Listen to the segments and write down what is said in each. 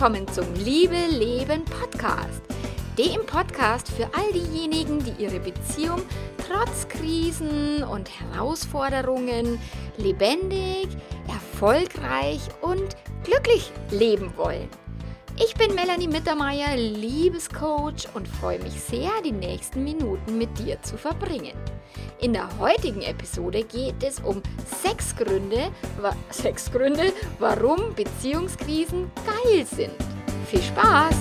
willkommen zum Liebe Leben Podcast. Dem Podcast für all diejenigen, die ihre Beziehung trotz Krisen und Herausforderungen lebendig, erfolgreich und glücklich leben wollen. Ich bin Melanie Mittermeier, Liebescoach und freue mich sehr, die nächsten Minuten mit dir zu verbringen. In der heutigen Episode geht es um sechs Gründe, sechs Gründe, warum Beziehungskrisen geil sind. Viel Spaß!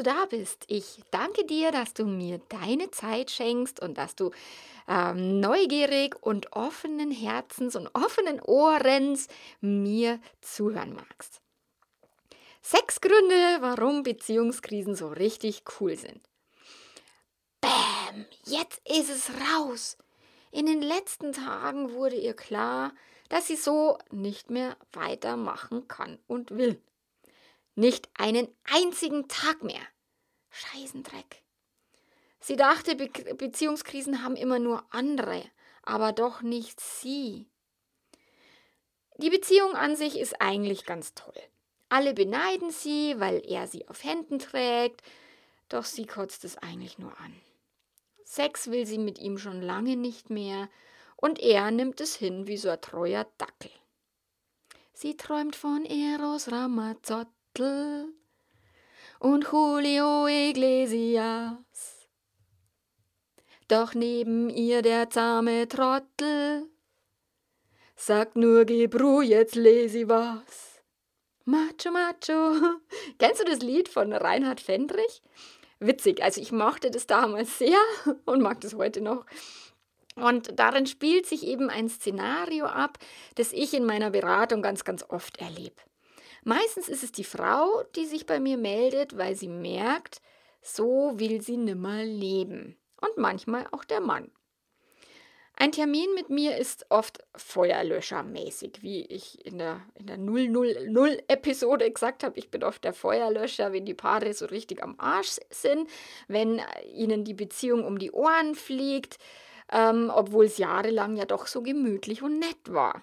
Du da bist. Ich danke dir, dass du mir deine Zeit schenkst und dass du ähm, neugierig und offenen Herzens und offenen Ohrens mir zuhören magst. Sechs Gründe, warum Beziehungskrisen so richtig cool sind. Bäm, jetzt ist es raus. In den letzten Tagen wurde ihr klar, dass sie so nicht mehr weitermachen kann und will. Nicht einen einzigen Tag mehr. Scheißendreck. Sie dachte, Be Beziehungskrisen haben immer nur andere, aber doch nicht sie. Die Beziehung an sich ist eigentlich ganz toll. Alle beneiden sie, weil er sie auf Händen trägt, doch sie kotzt es eigentlich nur an. Sex will sie mit ihm schon lange nicht mehr und er nimmt es hin wie so ein treuer Dackel. Sie träumt von Eros Ramazzotti Trottel und Julio Iglesias. Doch neben ihr der zahme Trottel sagt nur Gebru, jetzt lesi was. Macho, Macho. Kennst du das Lied von Reinhard Fendrich? Witzig, also ich mochte das damals sehr und mag das heute noch. Und darin spielt sich eben ein Szenario ab, das ich in meiner Beratung ganz, ganz oft erlebe. Meistens ist es die Frau, die sich bei mir meldet, weil sie merkt, so will sie nimmer leben. Und manchmal auch der Mann. Ein Termin mit mir ist oft Feuerlöschermäßig, wie ich in der, in der 000-Episode gesagt habe. Ich bin oft der Feuerlöscher, wenn die Paare so richtig am Arsch sind, wenn ihnen die Beziehung um die Ohren fliegt, ähm, obwohl es jahrelang ja doch so gemütlich und nett war.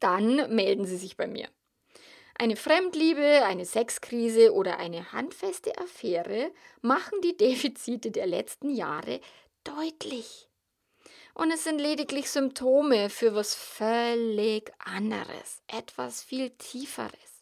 Dann melden sie sich bei mir. Eine Fremdliebe, eine Sexkrise oder eine handfeste Affäre machen die Defizite der letzten Jahre deutlich. Und es sind lediglich Symptome für was völlig anderes, etwas viel Tieferes.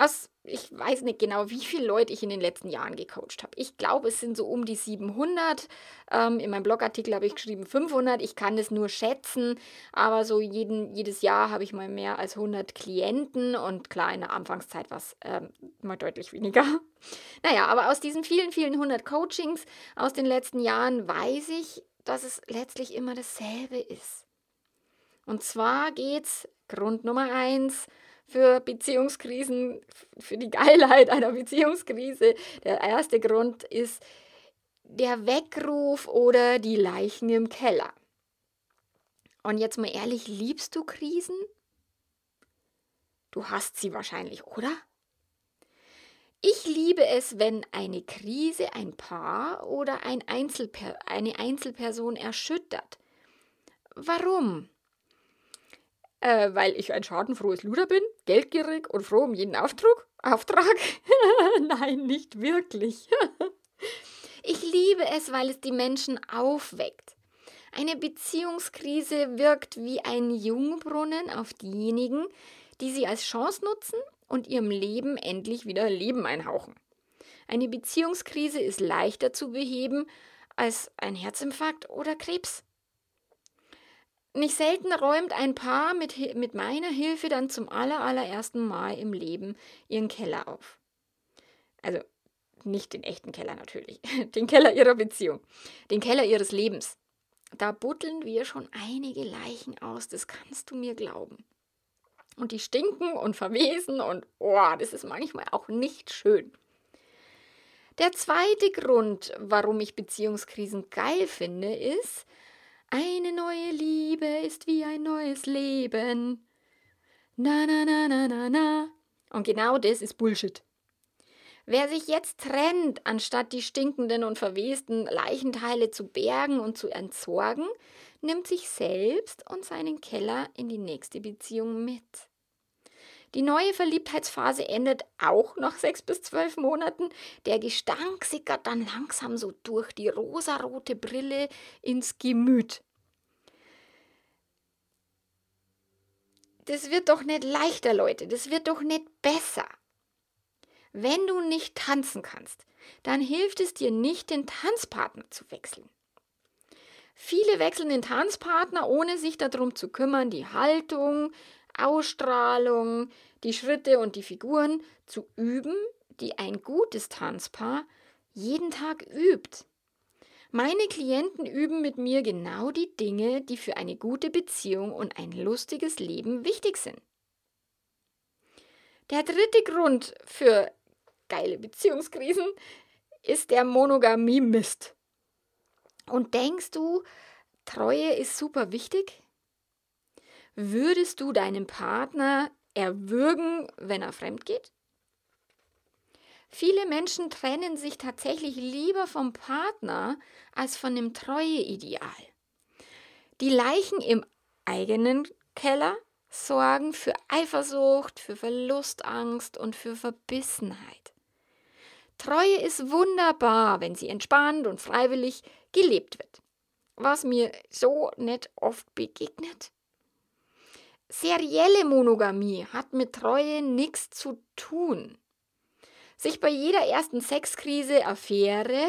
Aus, ich weiß nicht genau, wie viele Leute ich in den letzten Jahren gecoacht habe. Ich glaube, es sind so um die 700. Ähm, in meinem Blogartikel habe ich geschrieben 500. Ich kann es nur schätzen, aber so jeden, jedes Jahr habe ich mal mehr als 100 Klienten und klar, in der Anfangszeit war es ähm, mal deutlich weniger. Naja, aber aus diesen vielen, vielen 100 Coachings aus den letzten Jahren weiß ich, dass es letztlich immer dasselbe ist. Und zwar geht es, Grund Nummer eins, für Beziehungskrisen, für die Geilheit einer Beziehungskrise. Der erste Grund ist der Weckruf oder die Leichen im Keller. Und jetzt mal ehrlich, liebst du Krisen? Du hast sie wahrscheinlich, oder? Ich liebe es, wenn eine Krise ein Paar oder ein Einzelper eine Einzelperson erschüttert. Warum? Äh, weil ich ein schadenfrohes Luder bin, geldgierig und froh um jeden Auftrag. Auftrag? Nein, nicht wirklich. ich liebe es, weil es die Menschen aufweckt. Eine Beziehungskrise wirkt wie ein Jungbrunnen auf diejenigen, die sie als Chance nutzen und ihrem Leben endlich wieder Leben einhauchen. Eine Beziehungskrise ist leichter zu beheben als ein Herzinfarkt oder Krebs. Nicht selten räumt ein Paar mit, mit meiner Hilfe dann zum allerersten Mal im Leben ihren Keller auf. Also nicht den echten Keller natürlich, den Keller ihrer Beziehung, den Keller ihres Lebens. Da butteln wir schon einige Leichen aus, das kannst du mir glauben. Und die stinken und verwesen und oh, das ist manchmal auch nicht schön. Der zweite Grund, warum ich Beziehungskrisen geil finde, ist, Liebe ist wie ein neues Leben. Na, na, na, na, na, na. Und genau das ist Bullshit. Wer sich jetzt trennt, anstatt die stinkenden und verwesten Leichenteile zu bergen und zu entsorgen, nimmt sich selbst und seinen Keller in die nächste Beziehung mit. Die neue Verliebtheitsphase endet auch nach sechs bis zwölf Monaten. Der Gestank sickert dann langsam so durch die rosarote Brille ins Gemüt. Das wird doch nicht leichter, Leute. Das wird doch nicht besser. Wenn du nicht tanzen kannst, dann hilft es dir nicht, den Tanzpartner zu wechseln. Viele wechseln den Tanzpartner, ohne sich darum zu kümmern, die Haltung, Ausstrahlung, die Schritte und die Figuren zu üben, die ein gutes Tanzpaar jeden Tag übt. Meine Klienten üben mit mir genau die Dinge, die für eine gute Beziehung und ein lustiges Leben wichtig sind. Der dritte Grund für geile Beziehungskrisen ist der Monogamie-Mist. Und denkst du, Treue ist super wichtig? Würdest du deinen Partner erwürgen, wenn er fremd geht? Viele Menschen trennen sich tatsächlich lieber vom Partner als von dem Treueideal. Die Leichen im eigenen Keller sorgen für Eifersucht, für Verlustangst und für Verbissenheit. Treue ist wunderbar, wenn sie entspannt und freiwillig gelebt wird. Was mir so nicht oft begegnet. Serielle Monogamie hat mit Treue nichts zu tun. Sich bei jeder ersten Sexkrise, Affäre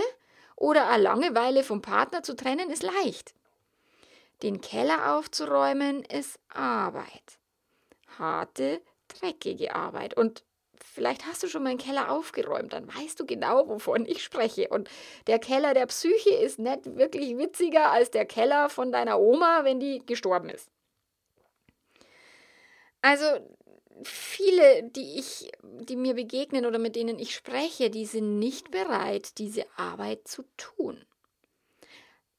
oder Langeweile vom Partner zu trennen, ist leicht. Den Keller aufzuräumen ist Arbeit. Harte, dreckige Arbeit. Und vielleicht hast du schon mal einen Keller aufgeräumt, dann weißt du genau, wovon ich spreche. Und der Keller der Psyche ist nicht wirklich witziger als der Keller von deiner Oma, wenn die gestorben ist. Also viele, die ich, die mir begegnen oder mit denen ich spreche, die sind nicht bereit, diese Arbeit zu tun.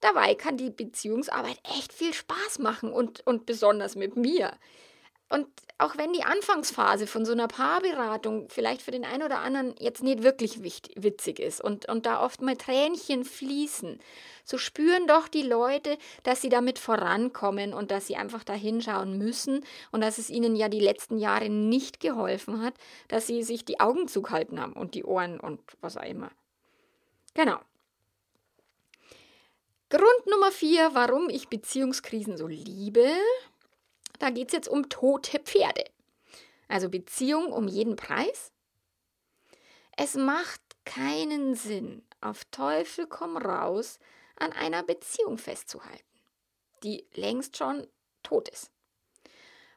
Dabei kann die Beziehungsarbeit echt viel Spaß machen und, und besonders mit mir. Und auch wenn die Anfangsphase von so einer Paarberatung vielleicht für den einen oder anderen jetzt nicht wirklich witzig ist und, und da oft mal Tränchen fließen, so spüren doch die Leute, dass sie damit vorankommen und dass sie einfach da hinschauen müssen und dass es ihnen ja die letzten Jahre nicht geholfen hat, dass sie sich die Augen zugehalten haben und die Ohren und was auch immer. Genau. Grund Nummer vier, warum ich Beziehungskrisen so liebe, da geht es jetzt um tote Pferde. Also Beziehung um jeden Preis. Es macht keinen Sinn, auf Teufel komm raus, an einer Beziehung festzuhalten, die längst schon tot ist.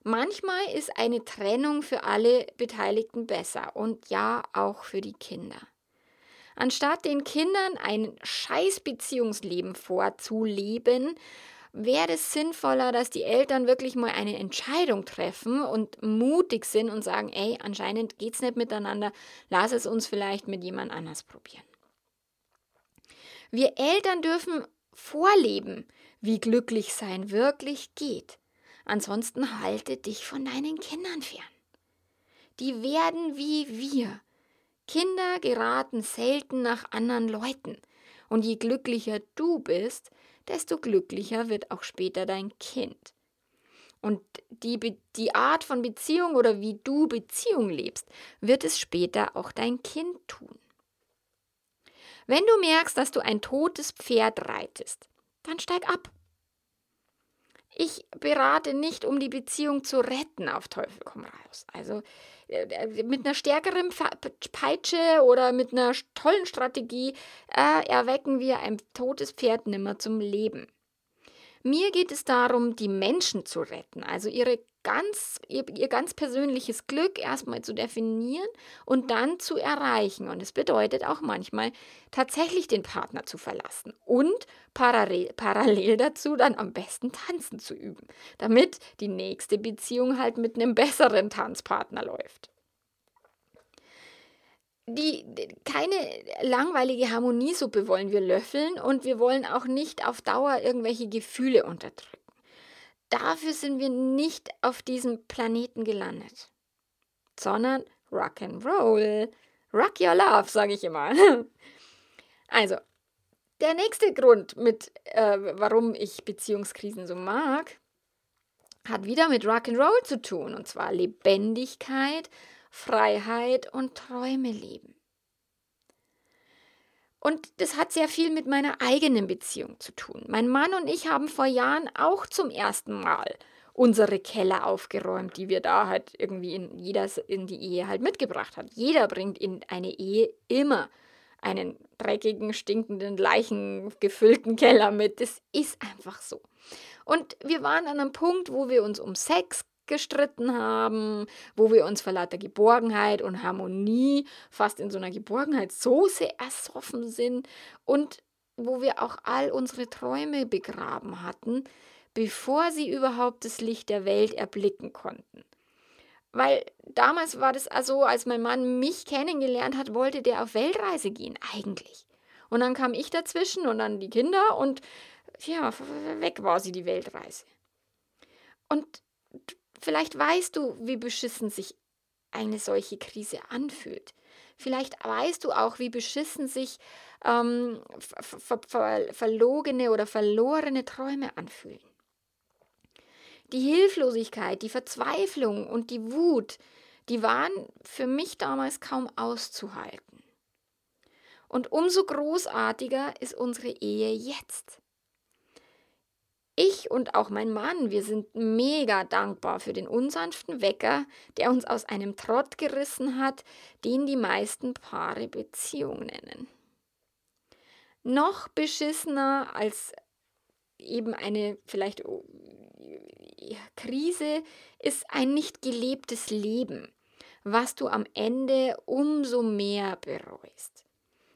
Manchmal ist eine Trennung für alle Beteiligten besser und ja auch für die Kinder. Anstatt den Kindern ein Scheißbeziehungsleben vorzuleben, wäre es sinnvoller, dass die Eltern wirklich mal eine Entscheidung treffen und mutig sind und sagen, ey, anscheinend geht es nicht miteinander, lass es uns vielleicht mit jemand anders probieren. Wir Eltern dürfen vorleben, wie glücklich sein wirklich geht. Ansonsten halte dich von deinen Kindern fern. Die werden wie wir. Kinder geraten selten nach anderen Leuten. Und je glücklicher du bist, desto glücklicher wird auch später dein Kind. Und die, die Art von Beziehung oder wie du Beziehung lebst, wird es später auch dein Kind tun. Wenn du merkst, dass du ein totes Pferd reitest, dann steig ab. Ich berate nicht, um die Beziehung zu retten, auf Teufel komm raus. Also äh, mit einer stärkeren Peitsche oder mit einer tollen Strategie äh, erwecken wir ein totes Pferd nimmer zum Leben. Mir geht es darum, die Menschen zu retten, also ihre ganz, ihr, ihr ganz persönliches Glück erstmal zu definieren und dann zu erreichen. Und es bedeutet auch manchmal tatsächlich den Partner zu verlassen und parallel, parallel dazu dann am besten tanzen zu üben, damit die nächste Beziehung halt mit einem besseren Tanzpartner läuft die, keine langweilige Harmoniesuppe wollen wir löffeln und wir wollen auch nicht auf Dauer irgendwelche Gefühle unterdrücken. Dafür sind wir nicht auf diesem Planeten gelandet, sondern Rock'n'Roll. Rock your love, sage ich immer. Also, der nächste Grund, mit, äh, warum ich Beziehungskrisen so mag, hat wieder mit Rock'n'Roll zu tun, und zwar Lebendigkeit, Freiheit und Träume leben. Und das hat sehr viel mit meiner eigenen Beziehung zu tun. Mein Mann und ich haben vor Jahren auch zum ersten Mal unsere Keller aufgeräumt, die wir da halt irgendwie in jeder in die Ehe halt mitgebracht hat. Jeder bringt in eine Ehe immer einen dreckigen, stinkenden, leichengefüllten Keller mit. Das ist einfach so. Und wir waren an einem Punkt, wo wir uns um Sex gestritten haben, wo wir uns vor lauter Geborgenheit und Harmonie fast in so einer Geborgenheitssoße ersoffen sind und wo wir auch all unsere Träume begraben hatten, bevor sie überhaupt das Licht der Welt erblicken konnten. Weil damals war das also, als mein Mann mich kennengelernt hat, wollte der auf Weltreise gehen, eigentlich. Und dann kam ich dazwischen und dann die Kinder und ja, weg war sie die Weltreise. Und Vielleicht weißt du, wie beschissen sich eine solche Krise anfühlt. Vielleicht weißt du auch, wie beschissen sich ähm, ver ver verlogene oder verlorene Träume anfühlen. Die Hilflosigkeit, die Verzweiflung und die Wut, die waren für mich damals kaum auszuhalten. Und umso großartiger ist unsere Ehe jetzt. Ich und auch mein Mann, wir sind mega dankbar für den unsanften Wecker, der uns aus einem Trott gerissen hat, den die meisten Paare Beziehung nennen. Noch beschissener als eben eine vielleicht oh, Krise ist ein nicht gelebtes Leben, was du am Ende umso mehr bereust.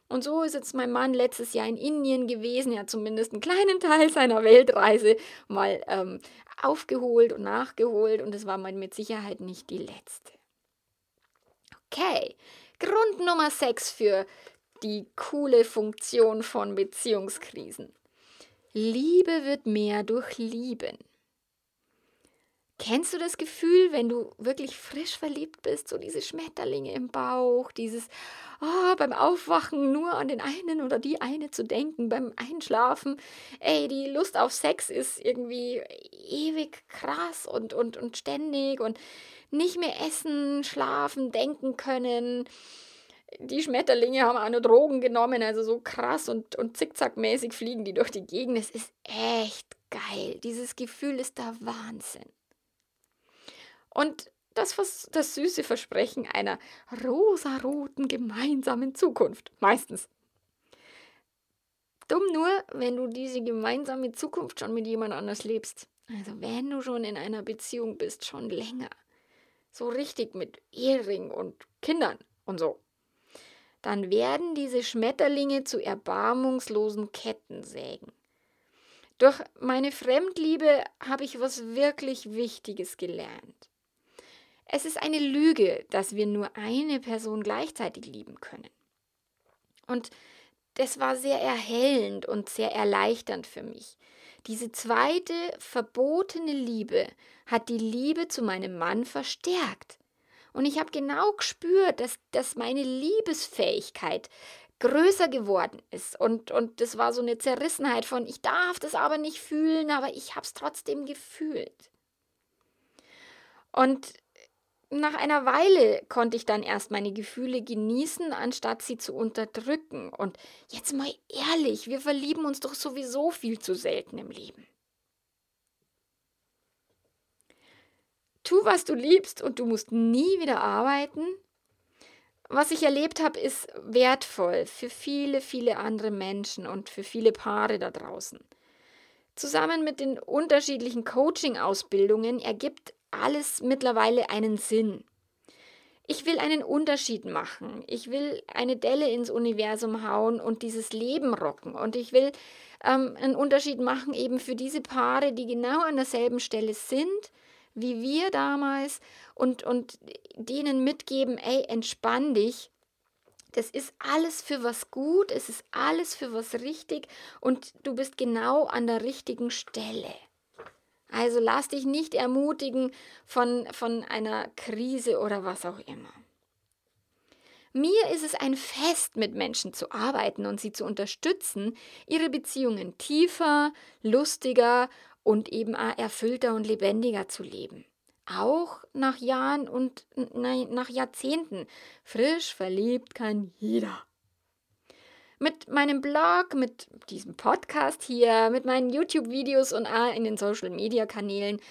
Und so ist jetzt mein Mann letztes Jahr in Indien gewesen. Er hat zumindest einen kleinen Teil seiner Weltreise mal ähm, aufgeholt und nachgeholt. Und es war mal mit Sicherheit nicht die letzte. Okay, Grund Nummer 6 für die coole Funktion von Beziehungskrisen. Liebe wird mehr durch Lieben. Kennst du das Gefühl, wenn du wirklich frisch verliebt bist, so diese Schmetterlinge im Bauch, dieses oh, beim Aufwachen nur an den einen oder die eine zu denken, beim Einschlafen, ey, die Lust auf Sex ist irgendwie ewig krass und, und, und ständig und nicht mehr essen, schlafen, denken können. Die Schmetterlinge haben auch nur Drogen genommen, also so krass und, und zickzackmäßig fliegen die durch die Gegend. Es ist echt geil. Dieses Gefühl ist der Wahnsinn. Und das, das süße Versprechen einer rosaroten gemeinsamen Zukunft. Meistens. Dumm nur, wenn du diese gemeinsame Zukunft schon mit jemand anders lebst. Also wenn du schon in einer Beziehung bist, schon länger. So richtig mit Ehering und Kindern und so. Dann werden diese Schmetterlinge zu erbarmungslosen Kettensägen. Durch meine Fremdliebe habe ich was wirklich Wichtiges gelernt. Es ist eine Lüge, dass wir nur eine Person gleichzeitig lieben können. Und das war sehr erhellend und sehr erleichternd für mich. Diese zweite verbotene Liebe hat die Liebe zu meinem Mann verstärkt. Und ich habe genau gespürt, dass, dass meine Liebesfähigkeit größer geworden ist. Und, und das war so eine Zerrissenheit von, ich darf das aber nicht fühlen, aber ich habe es trotzdem gefühlt. Und nach einer Weile konnte ich dann erst meine Gefühle genießen, anstatt sie zu unterdrücken. Und jetzt mal ehrlich, wir verlieben uns doch sowieso viel zu selten im Leben. Tu, was du liebst und du musst nie wieder arbeiten. Was ich erlebt habe, ist wertvoll für viele, viele andere Menschen und für viele Paare da draußen. Zusammen mit den unterschiedlichen Coaching-Ausbildungen ergibt alles mittlerweile einen Sinn. Ich will einen Unterschied machen. Ich will eine Delle ins Universum hauen und dieses Leben rocken. Und ich will ähm, einen Unterschied machen eben für diese Paare, die genau an derselben Stelle sind wie wir damals und, und denen mitgeben, ey, entspann dich. Das ist alles für was gut, es ist alles für was richtig und du bist genau an der richtigen Stelle. Also lass dich nicht ermutigen von, von einer Krise oder was auch immer. Mir ist es ein Fest, mit Menschen zu arbeiten und sie zu unterstützen, ihre Beziehungen tiefer, lustiger und eben erfüllter und lebendiger zu leben. Auch nach Jahren und nach Jahrzehnten. Frisch verliebt kann jeder. Mit meinem Blog, mit diesem Podcast hier, mit meinen YouTube-Videos und in den Social-Media-Kanälen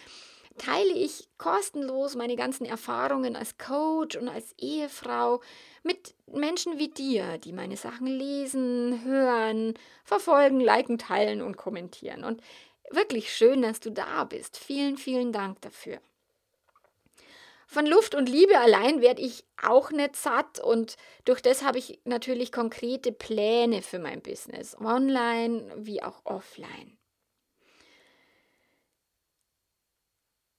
teile ich kostenlos meine ganzen Erfahrungen als Coach und als Ehefrau mit Menschen wie dir, die meine Sachen lesen, hören, verfolgen, liken, teilen und kommentieren. Und wirklich schön, dass du da bist. Vielen, vielen Dank dafür. Von Luft und Liebe allein werde ich auch nicht satt und durch das habe ich natürlich konkrete Pläne für mein Business, online wie auch offline.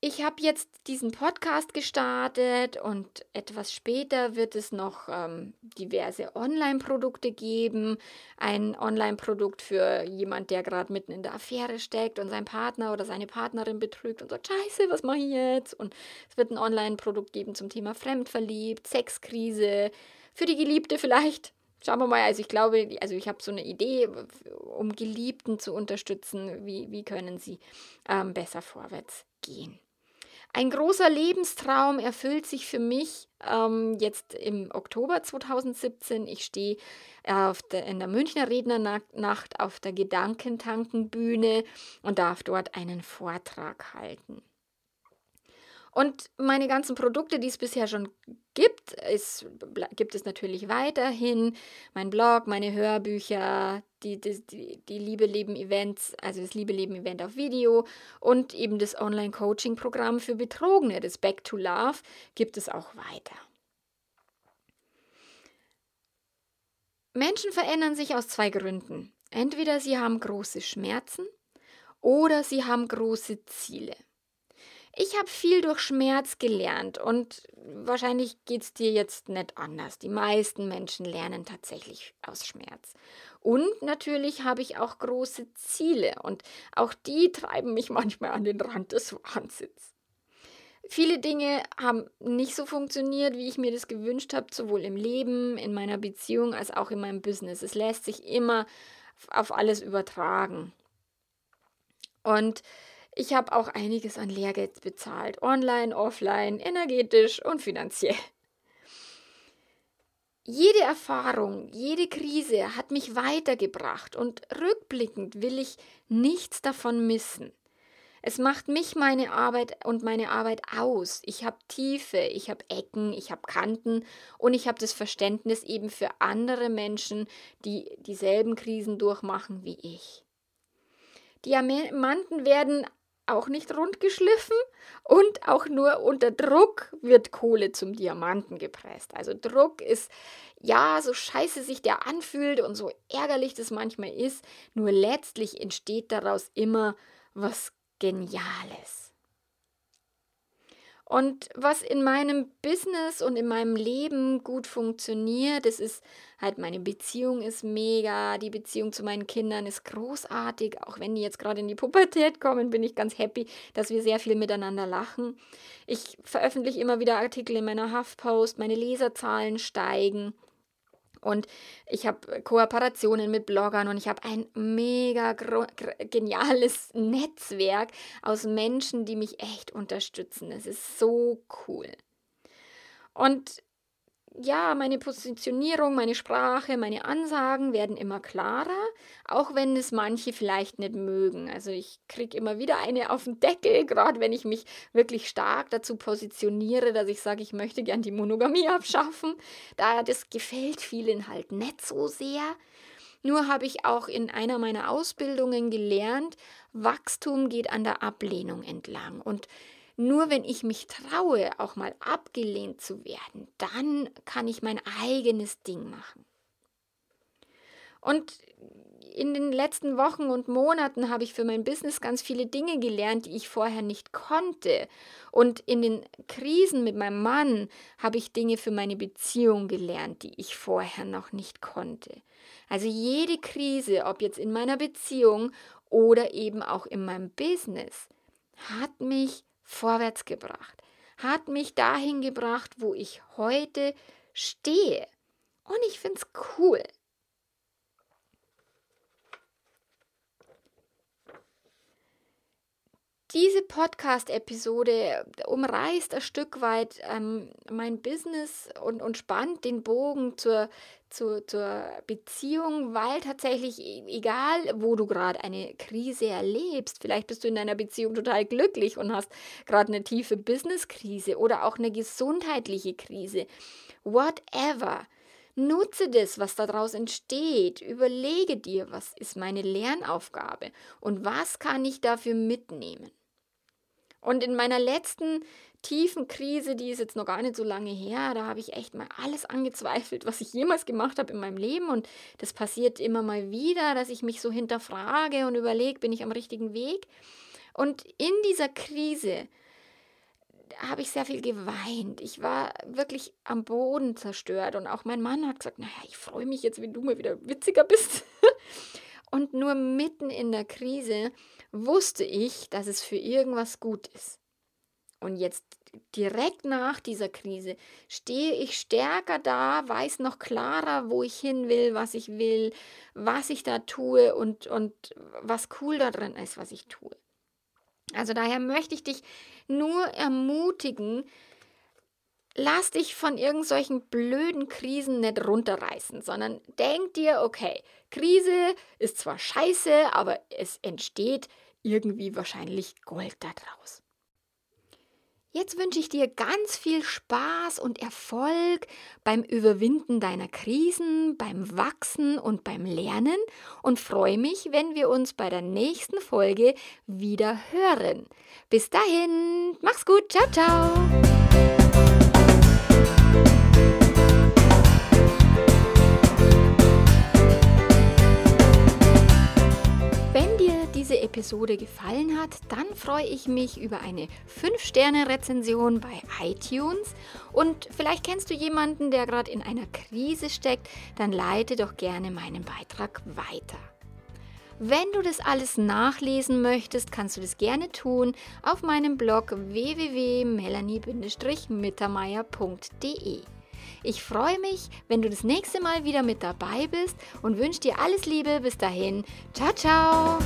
Ich habe jetzt diesen Podcast gestartet und etwas später wird es noch ähm, diverse Online-Produkte geben. Ein Online-Produkt für jemand, der gerade mitten in der Affäre steckt und seinen Partner oder seine Partnerin betrügt und sagt, scheiße, was mache ich jetzt? Und es wird ein Online-Produkt geben zum Thema Fremdverliebt, Sexkrise, für die Geliebte vielleicht. Schauen wir mal, also ich glaube, also ich habe so eine Idee, um Geliebten zu unterstützen, wie, wie können sie ähm, besser vorwärts gehen. Ein großer Lebenstraum erfüllt sich für mich ähm, jetzt im Oktober 2017. Ich stehe äh, in der Münchner Rednernacht auf der Gedankentankenbühne und darf dort einen Vortrag halten. Und meine ganzen Produkte, die es bisher schon gibt, ist, gibt es natürlich weiterhin. Mein Blog, meine Hörbücher, die, die, die, die Liebe Leben Events, also das Liebe Leben Event auf Video und eben das Online-Coaching-Programm für Betrogene, das Back to Love, gibt es auch weiter. Menschen verändern sich aus zwei Gründen. Entweder sie haben große Schmerzen oder sie haben große Ziele. Ich habe viel durch Schmerz gelernt und wahrscheinlich geht es dir jetzt nicht anders. Die meisten Menschen lernen tatsächlich aus Schmerz. Und natürlich habe ich auch große Ziele und auch die treiben mich manchmal an den Rand des Wahnsinns. Viele Dinge haben nicht so funktioniert, wie ich mir das gewünscht habe, sowohl im Leben, in meiner Beziehung als auch in meinem Business. Es lässt sich immer auf alles übertragen. Und ich habe auch einiges an Lehrgeld bezahlt, online, offline, energetisch und finanziell. Jede Erfahrung, jede Krise hat mich weitergebracht und rückblickend will ich nichts davon missen. Es macht mich meine Arbeit und meine Arbeit aus. Ich habe Tiefe, ich habe Ecken, ich habe Kanten und ich habe das Verständnis eben für andere Menschen, die dieselben Krisen durchmachen wie ich. Diamanten werden auch nicht rund geschliffen und auch nur unter Druck wird Kohle zum Diamanten gepresst. Also Druck ist ja so scheiße sich der anfühlt und so ärgerlich das manchmal ist, nur letztlich entsteht daraus immer was Geniales. Und was in meinem Business und in meinem Leben gut funktioniert, das ist halt meine Beziehung ist mega, die Beziehung zu meinen Kindern ist großartig, auch wenn die jetzt gerade in die Pubertät kommen, bin ich ganz happy, dass wir sehr viel miteinander lachen. Ich veröffentliche immer wieder Artikel in meiner Huffpost, meine Leserzahlen steigen. Und ich habe Kooperationen mit Bloggern und ich habe ein mega geniales Netzwerk aus Menschen, die mich echt unterstützen. Es ist so cool. Und ja, meine Positionierung, meine Sprache, meine Ansagen werden immer klarer, auch wenn es manche vielleicht nicht mögen. Also ich kriege immer wieder eine auf den Deckel, gerade wenn ich mich wirklich stark dazu positioniere, dass ich sage, ich möchte gern die Monogamie abschaffen. Da das gefällt vielen halt nicht so sehr. Nur habe ich auch in einer meiner Ausbildungen gelernt, Wachstum geht an der Ablehnung entlang. Und nur wenn ich mich traue, auch mal abgelehnt zu werden, dann kann ich mein eigenes Ding machen. Und in den letzten Wochen und Monaten habe ich für mein Business ganz viele Dinge gelernt, die ich vorher nicht konnte. Und in den Krisen mit meinem Mann habe ich Dinge für meine Beziehung gelernt, die ich vorher noch nicht konnte. Also jede Krise, ob jetzt in meiner Beziehung oder eben auch in meinem Business, hat mich vorwärts gebracht, hat mich dahin gebracht, wo ich heute stehe. Und ich finde es cool. Diese Podcast-Episode umreißt ein Stück weit ähm, mein Business und, und spannt den Bogen zur, zur, zur Beziehung, weil tatsächlich, e, egal wo du gerade eine Krise erlebst, vielleicht bist du in deiner Beziehung total glücklich und hast gerade eine tiefe Business-Krise oder auch eine gesundheitliche Krise, whatever. Nutze das, was daraus entsteht. Überlege dir, was ist meine Lernaufgabe und was kann ich dafür mitnehmen. Und in meiner letzten tiefen Krise, die ist jetzt noch gar nicht so lange her, da habe ich echt mal alles angezweifelt, was ich jemals gemacht habe in meinem Leben. Und das passiert immer mal wieder, dass ich mich so hinterfrage und überlege, bin ich am richtigen Weg? Und in dieser Krise habe ich sehr viel geweint. Ich war wirklich am Boden zerstört. Und auch mein Mann hat gesagt, naja, ich freue mich jetzt, wenn du mal wieder witziger bist. und nur mitten in der Krise wusste ich, dass es für irgendwas gut ist. Und jetzt direkt nach dieser Krise stehe ich stärker da, weiß noch klarer, wo ich hin will, was ich will, was ich da tue und, und was cool darin ist, was ich tue. Also daher möchte ich dich nur ermutigen, lass dich von irgendwelchen blöden Krisen nicht runterreißen, sondern denk dir, okay, Krise ist zwar scheiße, aber es entsteht irgendwie wahrscheinlich Gold daraus. Jetzt wünsche ich dir ganz viel Spaß und Erfolg beim Überwinden deiner Krisen, beim Wachsen und beim Lernen und freue mich, wenn wir uns bei der nächsten Folge wieder hören. Bis dahin, mach's gut, ciao, ciao. Diese Episode gefallen hat, dann freue ich mich über eine 5-Sterne-Rezension bei iTunes. Und vielleicht kennst du jemanden, der gerade in einer Krise steckt, dann leite doch gerne meinen Beitrag weiter. Wenn du das alles nachlesen möchtest, kannst du das gerne tun auf meinem Blog www.melanie-mittermeier.de. Ich freue mich, wenn du das nächste Mal wieder mit dabei bist und wünsche dir alles Liebe. Bis dahin. Ciao, ciao.